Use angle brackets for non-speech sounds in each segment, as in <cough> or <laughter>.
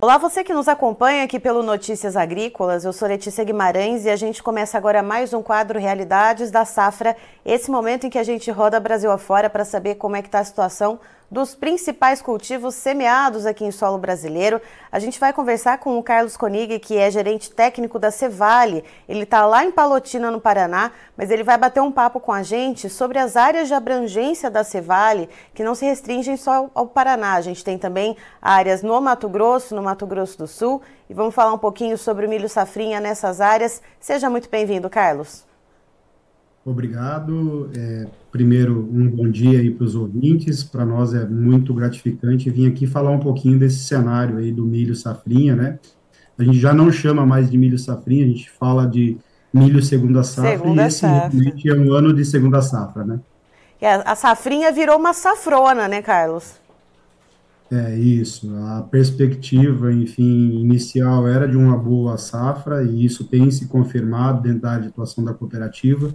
Olá, você que nos acompanha aqui pelo Notícias Agrícolas. Eu sou Letícia Guimarães e a gente começa agora mais um quadro Realidades da Safra. Esse momento em que a gente roda Brasil afora para saber como é que está a situação dos principais cultivos semeados aqui em solo brasileiro. A gente vai conversar com o Carlos Konig, que é gerente técnico da Cevale. Ele está lá em Palotina, no Paraná, mas ele vai bater um papo com a gente sobre as áreas de abrangência da Cevale, que não se restringem só ao Paraná. A gente tem também áreas no Mato Grosso, no Mato Grosso do Sul, e vamos falar um pouquinho sobre o milho safrinha nessas áreas. Seja muito bem-vindo, Carlos. Obrigado. É, primeiro, um bom dia aí para os ouvintes. Para nós é muito gratificante vir aqui falar um pouquinho desse cenário aí do milho safrinha, né? A gente já não chama mais de milho safrinha, a gente fala de milho segunda safra segunda e esse safra. é um ano de segunda safra, né? É, a safrinha virou uma safrona, né, Carlos? É isso. A perspectiva, enfim, inicial era de uma boa safra e isso tem se confirmado dentro da atuação da cooperativa.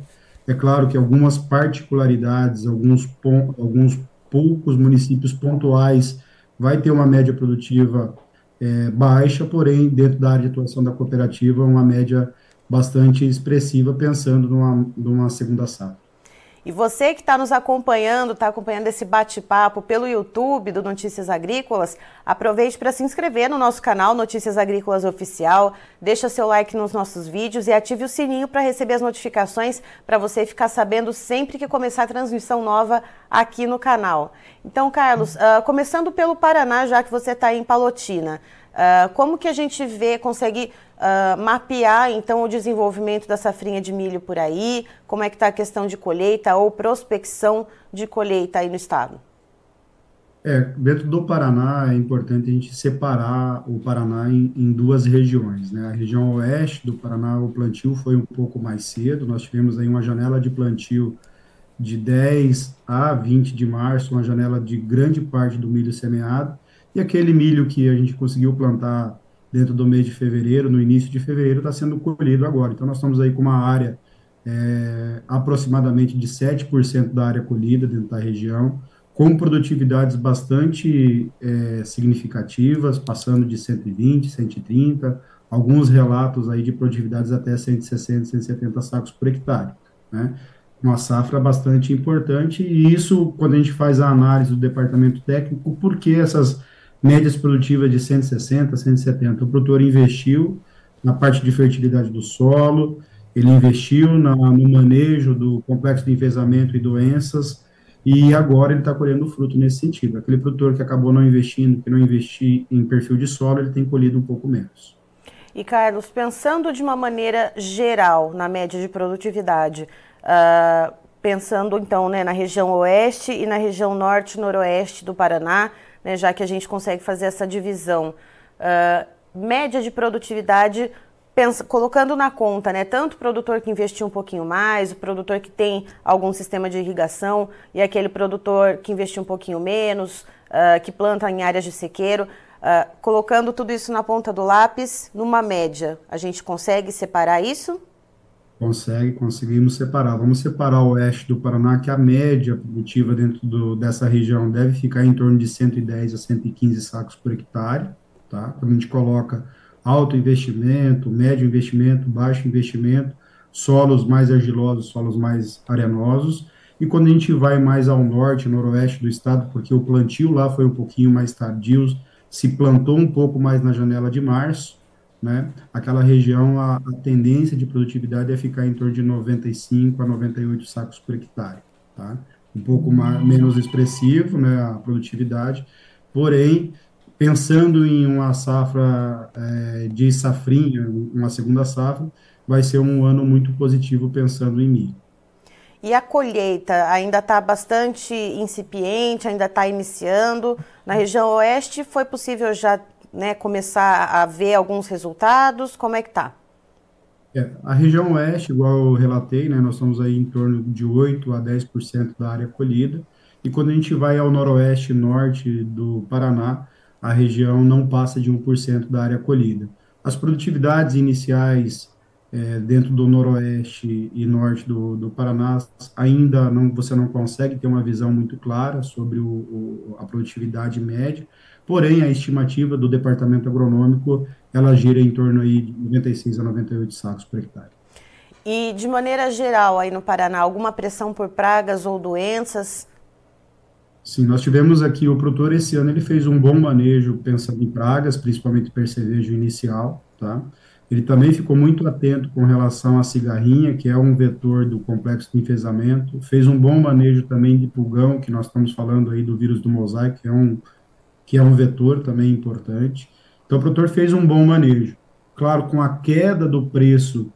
É claro que algumas particularidades, alguns, alguns poucos municípios pontuais vai ter uma média produtiva é, baixa, porém, dentro da área de atuação da cooperativa, uma média bastante expressiva, pensando numa, numa segunda safra. E você que está nos acompanhando, está acompanhando esse bate-papo pelo YouTube do Notícias Agrícolas, aproveite para se inscrever no nosso canal Notícias Agrícolas Oficial, deixa seu like nos nossos vídeos e ative o sininho para receber as notificações para você ficar sabendo sempre que começar a transmissão nova aqui no canal. Então, Carlos, uh, começando pelo Paraná, já que você está em Palotina, uh, como que a gente vê, consegue uh, mapear então o desenvolvimento da safrinha de milho por aí, como é que está a questão de colheita ou prospecção de colheita aí no estado? É, dentro do Paraná é importante a gente separar o Paraná em, em, duas regiões, né? A região oeste do Paraná, o plantio foi um pouco mais cedo, nós tivemos aí uma janela de plantio de 10 a 20 de março, uma janela de grande parte do milho semeado, e aquele milho que a gente conseguiu plantar dentro do mês de fevereiro, no início de fevereiro, está sendo colhido agora. Então, nós estamos aí com uma área é, aproximadamente de 7% da área colhida dentro da região, com produtividades bastante é, significativas, passando de 120, 130, alguns relatos aí de produtividades até 160, 170 sacos por hectare, né? Uma safra bastante importante, e isso, quando a gente faz a análise do departamento técnico, por que essas médias produtivas de 160, 170. O produtor investiu na parte de fertilidade do solo, ele investiu na, no manejo do complexo de enfesamento e doenças, e agora ele está colhendo fruto nesse sentido. Aquele produtor que acabou não investindo, que não investiu em perfil de solo, ele tem colhido um pouco menos. E Carlos, pensando de uma maneira geral na média de produtividade, uh, pensando então né, na região oeste e na região norte-noroeste do Paraná, né, já que a gente consegue fazer essa divisão uh, média de produtividade, pensa, colocando na conta né, tanto o produtor que investiu um pouquinho mais, o produtor que tem algum sistema de irrigação e aquele produtor que investiu um pouquinho menos, uh, que planta em áreas de sequeiro. Uh, colocando tudo isso na ponta do lápis, numa média, a gente consegue separar isso? Consegue, conseguimos separar. Vamos separar o oeste do Paraná, que a média produtiva dentro do, dessa região deve ficar em torno de 110 a 115 sacos por hectare, tá? Quando a gente coloca alto investimento, médio investimento, baixo investimento, solos mais argilosos, solos mais arenosos, e quando a gente vai mais ao norte, noroeste do estado, porque o plantio lá foi um pouquinho mais tardio, se plantou um pouco mais na janela de março, né, aquela região, a, a, tendência de produtividade é ficar em torno de 95 a 98 sacos por hectare, tá? Um pouco mais, menos expressivo, né, a produtividade, porém, pensando em uma safra é, de safrinha, uma segunda safra, vai ser um ano muito positivo pensando em milho. E a colheita ainda está bastante incipiente, ainda está iniciando. Na região oeste, foi possível já né, começar a ver alguns resultados? Como é que está? É, a região oeste, igual eu relatei, né, nós estamos aí em torno de 8 a 10% da área colhida, e quando a gente vai ao noroeste e norte do Paraná, a região não passa de 1% da área colhida. As produtividades iniciais é, dentro do noroeste e norte do, do Paraná, ainda não, você não consegue ter uma visão muito clara sobre o, o, a produtividade média, porém a estimativa do departamento agronômico, ela gira em torno aí de 96 a 98 sacos por hectare. E de maneira geral aí no Paraná, alguma pressão por pragas ou doenças? Sim, nós tivemos aqui o produtor esse ano, ele fez um bom manejo pensando em pragas, principalmente percevejo inicial, tá? Ele também ficou muito atento com relação à cigarrinha, que é um vetor do complexo de enfesamento. Fez um bom manejo também de pulgão, que nós estamos falando aí do vírus do mosaico, que é um, que é um vetor também importante. Então, o produtor fez um bom manejo. Claro, com a queda do preço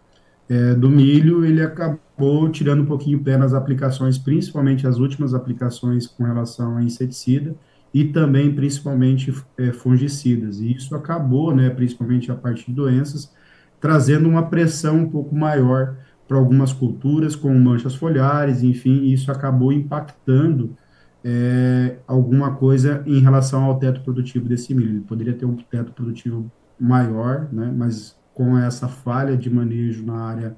é, do milho, ele acabou tirando um pouquinho o pé nas aplicações, principalmente as últimas aplicações com relação a inseticida, e também principalmente é, fungicidas. E isso acabou, né, principalmente a parte de doenças, trazendo uma pressão um pouco maior para algumas culturas, como manchas foliares, enfim, isso acabou impactando é, alguma coisa em relação ao teto produtivo desse milho. Ele poderia ter um teto produtivo maior, né, mas com essa falha de manejo na área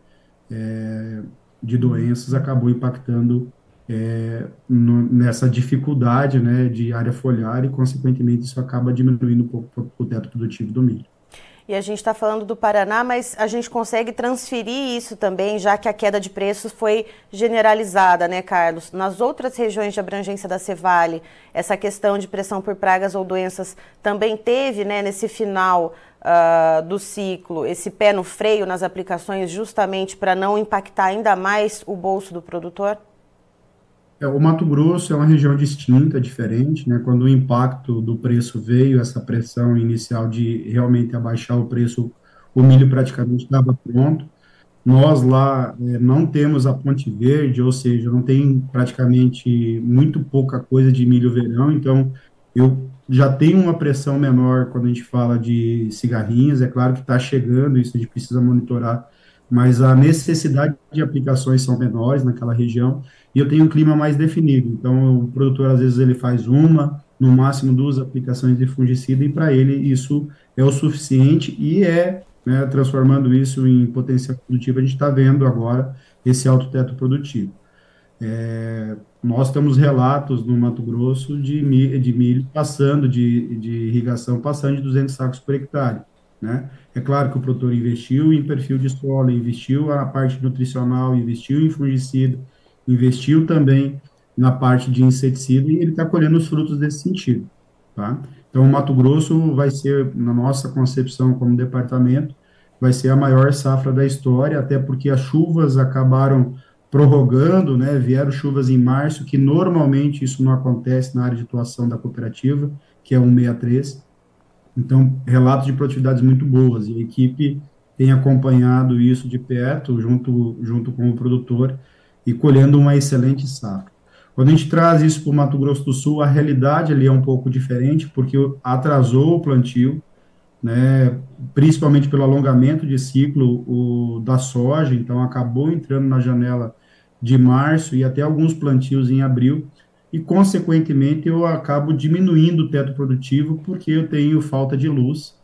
é, de doenças, acabou impactando é, no, nessa dificuldade né, de área foliar e, consequentemente, isso acaba diminuindo um pouco o teto produtivo do milho. E a gente está falando do Paraná, mas a gente consegue transferir isso também, já que a queda de preços foi generalizada, né, Carlos? Nas outras regiões de abrangência da Cevale, essa questão de pressão por pragas ou doenças também teve, né, nesse final uh, do ciclo, esse pé no freio nas aplicações, justamente para não impactar ainda mais o bolso do produtor? É, o Mato Grosso é uma região distinta, diferente, né? Quando o impacto do preço veio, essa pressão inicial de realmente abaixar o preço, o milho praticamente estava pronto. Nós lá é, não temos a ponte verde, ou seja, não tem praticamente muito pouca coisa de milho verão, então eu já tenho uma pressão menor quando a gente fala de cigarrinhas, é claro que está chegando, isso a gente precisa monitorar, mas a necessidade de aplicações são menores naquela região, eu tenho um clima mais definido. Então, o produtor, às vezes, ele faz uma, no máximo duas aplicações de fungicida, e para ele isso é o suficiente e é, né, transformando isso em potencial produtivo, a gente está vendo agora esse alto teto produtivo. É, nós temos relatos no Mato Grosso de milho, de milho passando, de, de irrigação passando de 200 sacos por hectare. Né? É claro que o produtor investiu em perfil de solo, investiu a parte nutricional, investiu em fungicida, investiu também na parte de inseticida e ele está colhendo os frutos desse sentido, tá? Então, o Mato Grosso vai ser, na nossa concepção como departamento, vai ser a maior safra da história, até porque as chuvas acabaram prorrogando, né? Vieram chuvas em março, que normalmente isso não acontece na área de atuação da cooperativa, que é 163. Então, relatos de produtividades muito boas, e a equipe tem acompanhado isso de perto, junto, junto com o produtor, e colhendo uma excelente safra. Quando a gente traz isso para o Mato Grosso do Sul, a realidade ali é um pouco diferente, porque atrasou o plantio, né, principalmente pelo alongamento de ciclo o, da soja, então acabou entrando na janela de março e até alguns plantios em abril, e consequentemente eu acabo diminuindo o teto produtivo porque eu tenho falta de luz,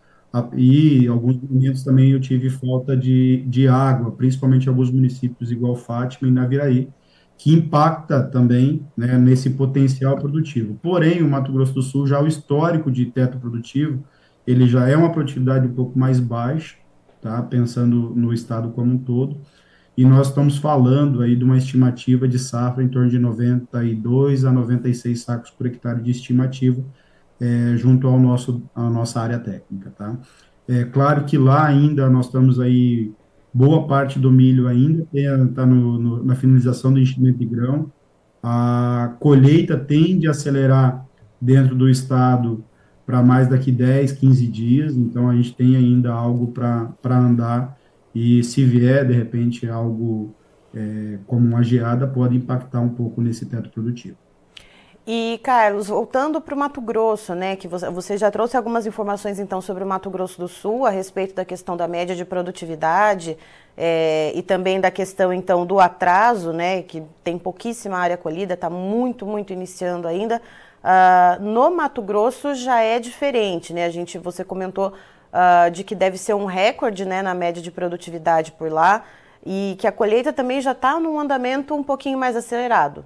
e alguns momentos também eu tive falta de, de água, principalmente em alguns municípios igual Fátima e Naviraí, que impacta também né, nesse potencial produtivo. Porém, o Mato Grosso do Sul, já o histórico de teto produtivo, ele já é uma produtividade um pouco mais baixa, tá? pensando no estado como um todo, e nós estamos falando aí de uma estimativa de safra em torno de 92 a 96 sacos por hectare de estimativa, é, junto ao nosso, à nossa área técnica, tá? É claro que lá ainda nós estamos aí, boa parte do milho ainda está na finalização do enchimento de grão, a colheita tende a acelerar dentro do estado para mais daqui 10, 15 dias, então a gente tem ainda algo para andar, e se vier, de repente, algo é, como uma geada, pode impactar um pouco nesse teto produtivo. E, Carlos, voltando para o Mato Grosso, né, que você, já trouxe algumas informações, então, sobre o Mato Grosso do Sul, a respeito da questão da média de produtividade é, e também da questão, então, do atraso, né, que tem pouquíssima área colhida, está muito, muito iniciando ainda. Uh, no Mato Grosso já é diferente, né, a gente, você comentou uh, de que deve ser um recorde né, na média de produtividade por lá e que a colheita também já está num andamento um pouquinho mais acelerado.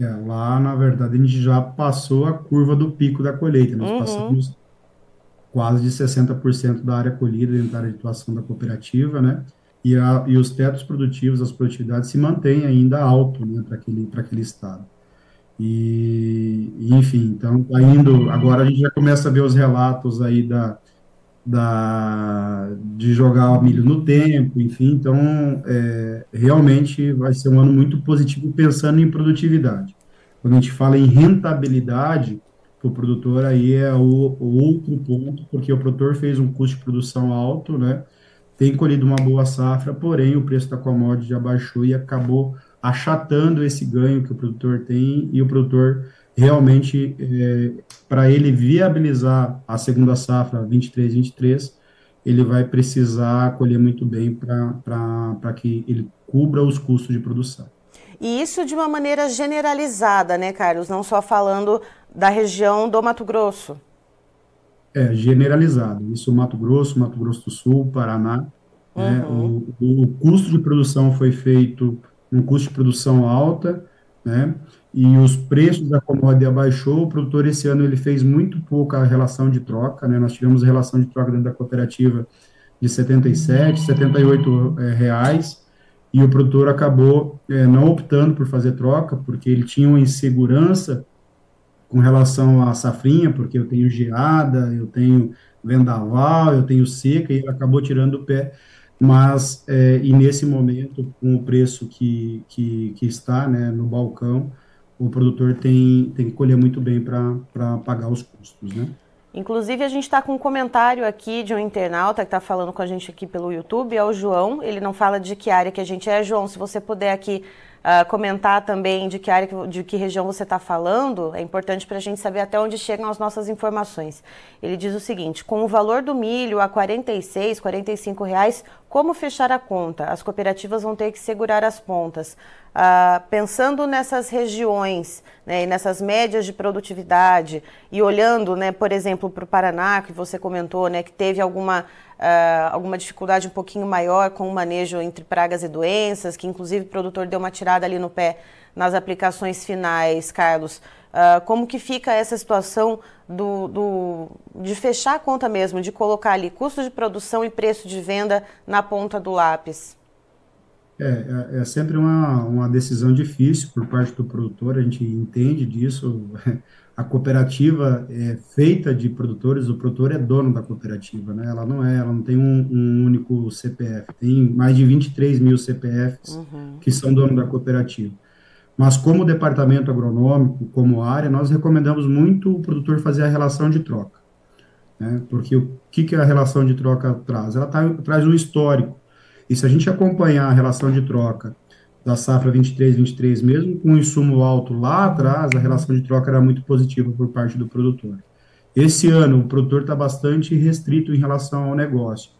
É, lá, na verdade, a gente já passou a curva do pico da colheita. Nós uhum. passamos quase de 60% da área colhida dentro da área de atuação da cooperativa, né? E, a, e os tetos produtivos, as produtividades se mantêm ainda alto, né, para aquele, aquele estado. E, enfim, então, tá indo, agora a gente já começa a ver os relatos aí da, da, de jogar milho no tempo, enfim, então é, realmente vai ser um ano muito positivo pensando em produtividade. Quando a gente fala em rentabilidade, o produtor aí é o, o, outro ponto, porque o produtor fez um custo de produção alto, né? Tem colhido uma boa safra, porém o preço da commodity abaixou e acabou achatando esse ganho que o produtor tem e o produtor realmente, é, para ele viabilizar a segunda safra 23-23, ele vai precisar colher muito bem para que ele cubra os custos de produção. E isso de uma maneira generalizada, né, Carlos? Não só falando da região do Mato Grosso. É, generalizado. Isso Mato Grosso, Mato Grosso do Sul, Paraná. Né? Uhum. Né? O, o custo de produção foi feito um custo de produção alta, né? E os preços da commodity abaixou, o produtor esse ano ele fez muito pouca relação de troca, né, nós tivemos relação de troca dentro da cooperativa de 77, 78 é, reais, e o produtor acabou é, não optando por fazer troca, porque ele tinha uma insegurança com relação à safrinha, porque eu tenho geada, eu tenho vendaval, eu tenho seca, e acabou tirando o pé, mas, é, e nesse momento, com o preço que, que, que está né, no balcão, o produtor tem, tem que colher muito bem para pagar os custos, né? Inclusive, a gente está com um comentário aqui de um internauta que está falando com a gente aqui pelo YouTube, é o João. Ele não fala de que área que a gente é. João, se você puder aqui uh, comentar também de que área, de que região você está falando, é importante para a gente saber até onde chegam as nossas informações. Ele diz o seguinte: com o valor do milho a 46, 45 reais, como fechar a conta? As cooperativas vão ter que segurar as pontas. Uh, pensando nessas regiões né, e nessas médias de produtividade e olhando, né, por exemplo, para o Paraná, que você comentou, né, que teve alguma uh, alguma dificuldade um pouquinho maior com o manejo entre pragas e doenças, que inclusive o produtor deu uma tirada ali no pé nas aplicações finais, Carlos. Uh, como que fica essa situação do, do, de fechar a conta mesmo, de colocar ali custo de produção e preço de venda na ponta do lápis? É, é, é sempre uma, uma decisão difícil por parte do produtor, a gente entende disso. <laughs> a cooperativa é feita de produtores, o produtor é dono da cooperativa, né? Ela não é, ela não tem um, um único CPF, tem mais de 23 mil CPFs uhum. que são dono da cooperativa. Mas como departamento agronômico, como área, nós recomendamos muito o produtor fazer a relação de troca, né? Porque o que, que a relação de troca traz? Ela tá, traz um histórico. E se a gente acompanhar a relação de troca da safra 23, 23, mesmo com o insumo alto lá atrás, a relação de troca era muito positiva por parte do produtor. Esse ano, o produtor está bastante restrito em relação ao negócio.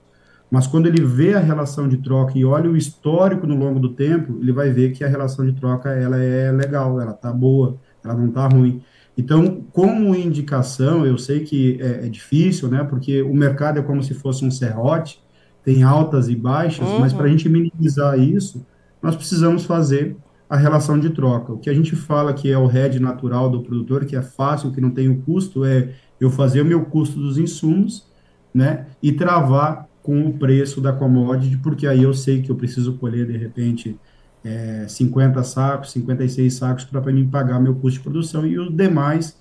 Mas quando ele vê a relação de troca e olha o histórico no longo do tempo, ele vai ver que a relação de troca ela é legal, ela está boa, ela não está ruim. Então, como indicação, eu sei que é, é, difícil, né? Porque o mercado é como se fosse um serrote, tem altas e baixas, uhum. mas para a gente minimizar isso, nós precisamos fazer a relação de troca. O que a gente fala que é o head natural do produtor, que é fácil, que não tem o custo, é eu fazer o meu custo dos insumos, né, e travar com o preço da commodity, porque aí eu sei que eu preciso colher, de repente, é, 50 sacos, 56 sacos para me pagar meu custo de produção, e os demais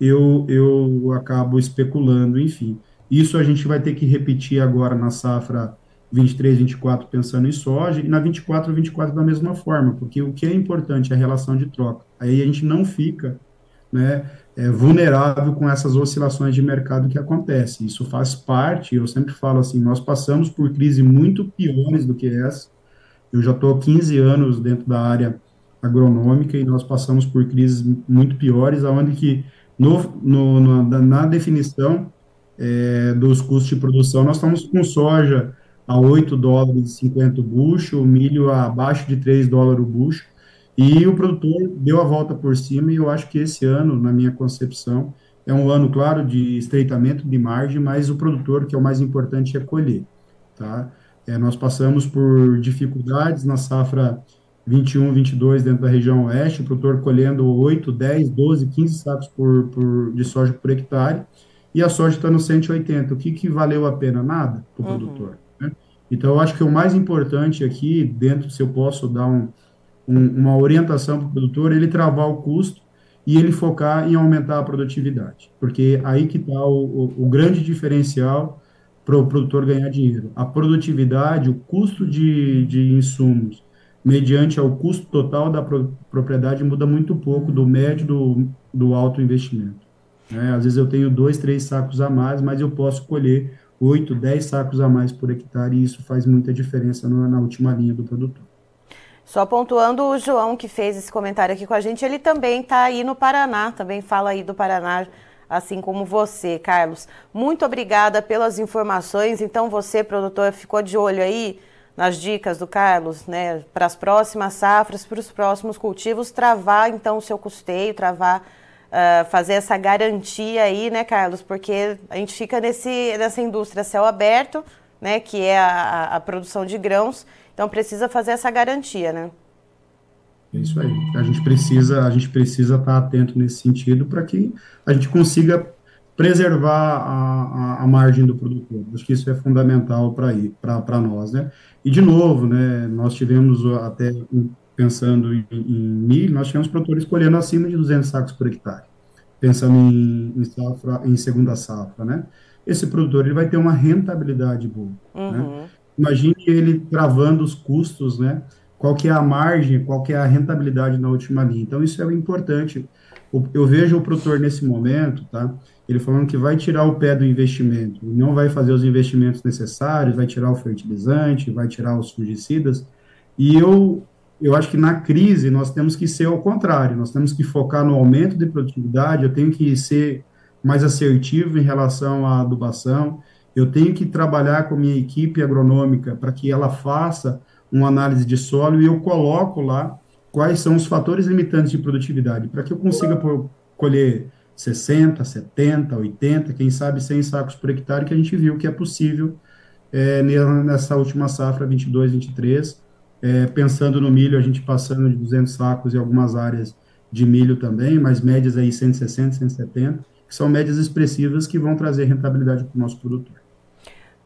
eu, eu acabo especulando, enfim. Isso a gente vai ter que repetir agora na safra 23, 24 pensando em soja, e na 24, 24 da mesma forma, porque o que é importante é a relação de troca. Aí a gente não fica né, é, vulnerável com essas oscilações de mercado que acontecem. Isso faz parte, eu sempre falo assim, nós passamos por crises muito piores do que essa. Eu já estou há 15 anos dentro da área agronômica e nós passamos por crises muito piores, onde que no, no, na, na definição é, dos custos de produção, nós estamos com soja a 8 dólares e 50 o bucho, milho abaixo de 3 dólares o bucho, e o produtor deu a volta por cima, e eu acho que esse ano, na minha concepção, é um ano, claro, de estreitamento de margem, mas o produtor, que é o mais importante, é colher, tá? É, nós passamos por dificuldades na safra 21, 22 dentro da região oeste, o produtor colhendo 8, 10, 12, 15 sacos por, por, de soja por hectare, e a soja está no 180. O que, que valeu a pena? Nada para o uhum. produtor. Né? Então, eu acho que o mais importante aqui, dentro, se eu posso dar um, um, uma orientação para o produtor, ele travar o custo e ele focar em aumentar a produtividade, porque aí que está o, o, o grande diferencial para o produtor ganhar dinheiro. A produtividade, o custo de, de insumos, mediante ao custo total da pro, propriedade, muda muito pouco do médio do, do alto investimento. Né? Às vezes eu tenho dois, três sacos a mais, mas eu posso colher oito, dez sacos a mais por hectare, e isso faz muita diferença no, na última linha do produtor. Só pontuando o João que fez esse comentário aqui com a gente, ele também está aí no Paraná, também fala aí do Paraná assim como você, Carlos. Muito obrigada pelas informações. Então, você, produtor, ficou de olho aí nas dicas do Carlos, né, para as próximas safras, para os próximos cultivos, travar então o seu custeio, travar, uh, fazer essa garantia aí, né, Carlos? Porque a gente fica nesse, nessa indústria céu aberto, né, que é a, a produção de grãos, então precisa fazer essa garantia, né? É isso aí. A gente precisa, a gente precisa estar atento nesse sentido para que a gente consiga preservar a, a, a, margem do produtor. Acho que isso é fundamental para nós, né? E de novo, né? Nós tivemos até pensando em, em milho, nós tivemos produtores colhendo acima de 200 sacos por hectare, pensando em, em, safra, em segunda safra, né? Esse produtor ele vai ter uma rentabilidade boa. Né? Uhum. Né? Imagine ele travando os custos, né? qual que é a margem, qual que é a rentabilidade na última linha. Então, isso é importante. Eu vejo o produtor nesse momento, tá? Ele falando que vai tirar o pé do investimento, não vai fazer os investimentos necessários, vai tirar o fertilizante, vai tirar os fungicidas. E eu, eu acho que na crise nós temos que ser ao contrário, nós temos que focar no aumento de produtividade, eu tenho que ser mais assertivo em relação à adubação, eu tenho que trabalhar com minha equipe agronômica para que ela faça uma análise de solo e eu coloco lá quais são os fatores limitantes de produtividade, para que eu consiga colher 60, 70, 80, quem sabe 100 sacos por hectare, que a gente viu que é possível é, nessa última safra 22, 23. É, pensando no milho, a gente passando de 200 sacos em algumas áreas de milho também, mas médias aí 160, 170, que são médias expressivas que vão trazer rentabilidade para o nosso produtor.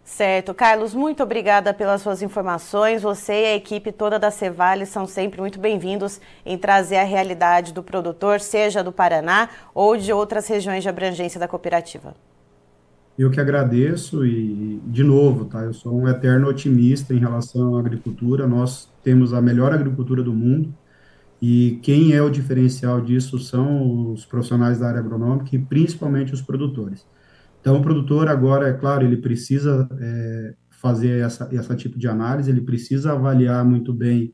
Certo. Carlos, muito obrigada pelas suas informações. Você e a equipe toda da Cevale são sempre muito bem-vindos em trazer a realidade do produtor, seja do Paraná ou de outras regiões de abrangência da cooperativa. Eu que agradeço e, de novo, tá? Eu sou um eterno otimista em relação à agricultura. Nós temos a melhor agricultura do mundo e quem é o diferencial disso são os profissionais da área agronômica e principalmente os produtores. Então, o produtor agora, é claro, ele precisa é, fazer essa, essa tipo de análise, ele precisa avaliar muito bem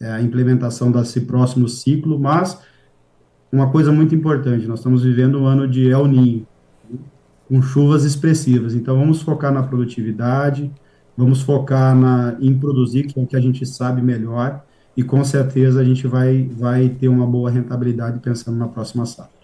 é, a implementação desse próximo ciclo, mas uma coisa muito importante, nós estamos vivendo um ano de El Ninho, com chuvas expressivas, então vamos focar na produtividade, vamos focar na, em produzir, que é o que a gente sabe melhor, e com certeza a gente vai, vai ter uma boa rentabilidade pensando na próxima safra.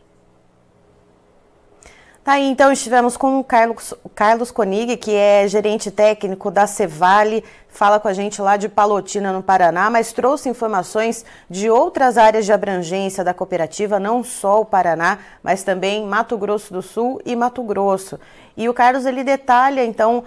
Tá então estivemos com o Carlos, Carlos Konig, que é gerente técnico da Cevale, fala com a gente lá de Palotina, no Paraná, mas trouxe informações de outras áreas de abrangência da cooperativa, não só o Paraná, mas também Mato Grosso do Sul e Mato Grosso. E o Carlos ele detalha então uh,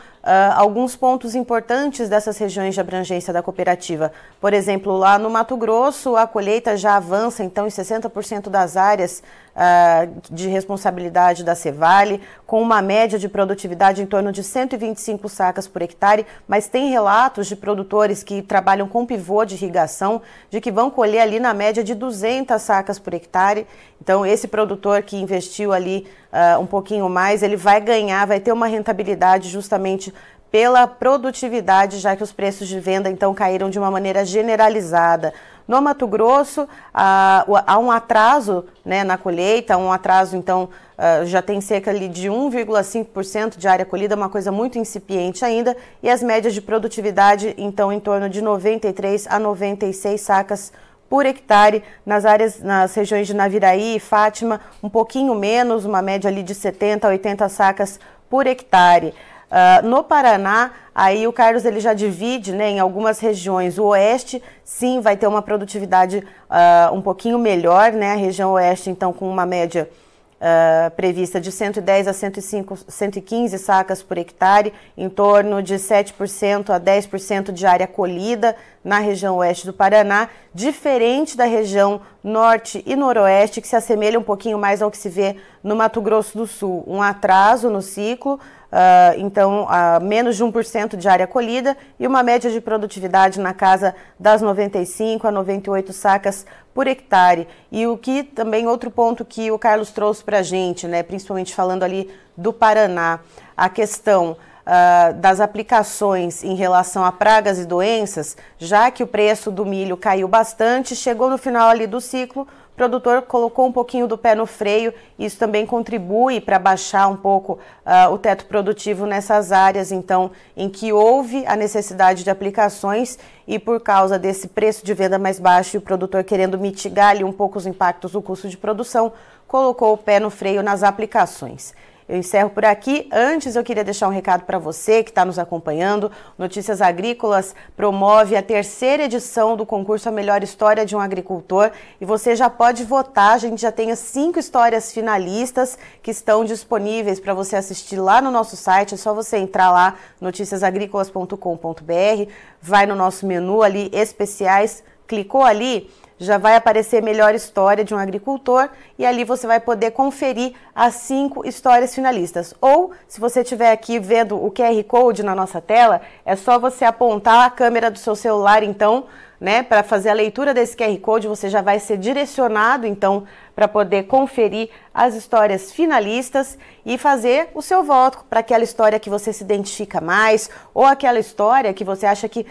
alguns pontos importantes dessas regiões de abrangência da cooperativa. Por exemplo, lá no Mato Grosso, a colheita já avança então em 60% das áreas uh, de responsabilidade da Cevale, com uma média de produtividade em torno de 125 sacas por hectare, mas tem relatos de produtores que trabalham com pivô de irrigação de que vão colher ali na média de 200 sacas por hectare. Então, esse produtor que investiu ali uh, um pouquinho mais, ele vai ganhar, vai ter uma rentabilidade justamente pela produtividade, já que os preços de venda então caíram de uma maneira generalizada. No Mato Grosso, há, um atraso né, na colheita, um atraso, então, uh, já tem cerca de 1,5% de área colhida, uma coisa muito incipiente ainda, e as médias de produtividade, então, em torno de 93 a 96 sacas por hectare, nas áreas, nas regiões de Naviraí e Fátima, um pouquinho menos, uma média ali de 70 a 80 sacas por hectare. Uh, no Paraná, aí o Carlos ele já divide né, em algumas regiões. O oeste, sim, vai ter uma produtividade uh, um pouquinho melhor, né? A região oeste, então, com uma média uh, prevista de 110 a 105, 115 sacas por hectare, em torno de 7% a 10% de área colhida na região oeste do Paraná, diferente da região norte e noroeste, que se assemelha um pouquinho mais ao que se vê no Mato Grosso do Sul. Um atraso no ciclo, Uh, então, uh, menos de 1% de área colhida e uma média de produtividade na casa das 95 a 98 sacas por hectare. E o que também, outro ponto que o Carlos trouxe para a gente, né, principalmente falando ali do Paraná, a questão uh, das aplicações em relação a pragas e doenças, já que o preço do milho caiu bastante, chegou no final ali do ciclo, produtor colocou um pouquinho do pé no freio, isso também contribui para baixar um pouco uh, o teto produtivo nessas áreas, então, em que houve a necessidade de aplicações e por causa desse preço de venda mais baixo e o produtor querendo mitigar ali um pouco os impactos do custo de produção, colocou o pé no freio nas aplicações. Eu encerro por aqui. Antes, eu queria deixar um recado para você que está nos acompanhando. Notícias Agrícolas promove a terceira edição do concurso A Melhor História de um Agricultor e você já pode votar. A gente já tem as cinco histórias finalistas que estão disponíveis para você assistir lá no nosso site. É só você entrar lá, noticiasagricolas.com.br, vai no nosso menu ali, especiais, clicou ali já vai aparecer melhor história de um agricultor e ali você vai poder conferir as cinco histórias finalistas. Ou, se você estiver aqui vendo o QR Code na nossa tela, é só você apontar a câmera do seu celular, então, né, para fazer a leitura desse QR Code, você já vai ser direcionado, então, para poder conferir as histórias finalistas e fazer o seu voto para aquela história que você se identifica mais ou aquela história que você acha que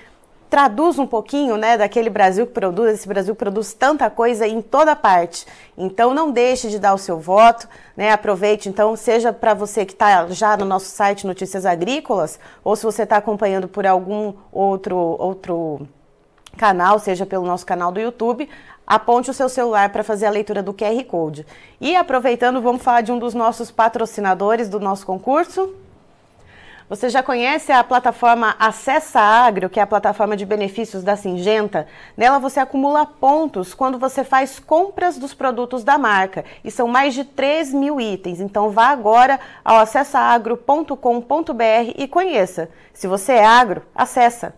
traduz um pouquinho, né, daquele Brasil que produz, esse Brasil que produz tanta coisa em toda parte. Então não deixe de dar o seu voto, né? Aproveite então, seja para você que está já no nosso site Notícias Agrícolas, ou se você está acompanhando por algum outro outro canal, seja pelo nosso canal do YouTube, aponte o seu celular para fazer a leitura do QR Code. E aproveitando, vamos falar de um dos nossos patrocinadores do nosso concurso. Você já conhece a plataforma Acessa Agro, que é a plataforma de benefícios da Singenta? Nela você acumula pontos quando você faz compras dos produtos da marca. E são mais de 3 mil itens. Então vá agora ao acessaagro.com.br e conheça. Se você é agro, acessa.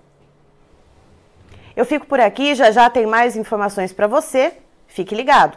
Eu fico por aqui, já já tem mais informações para você. Fique ligado.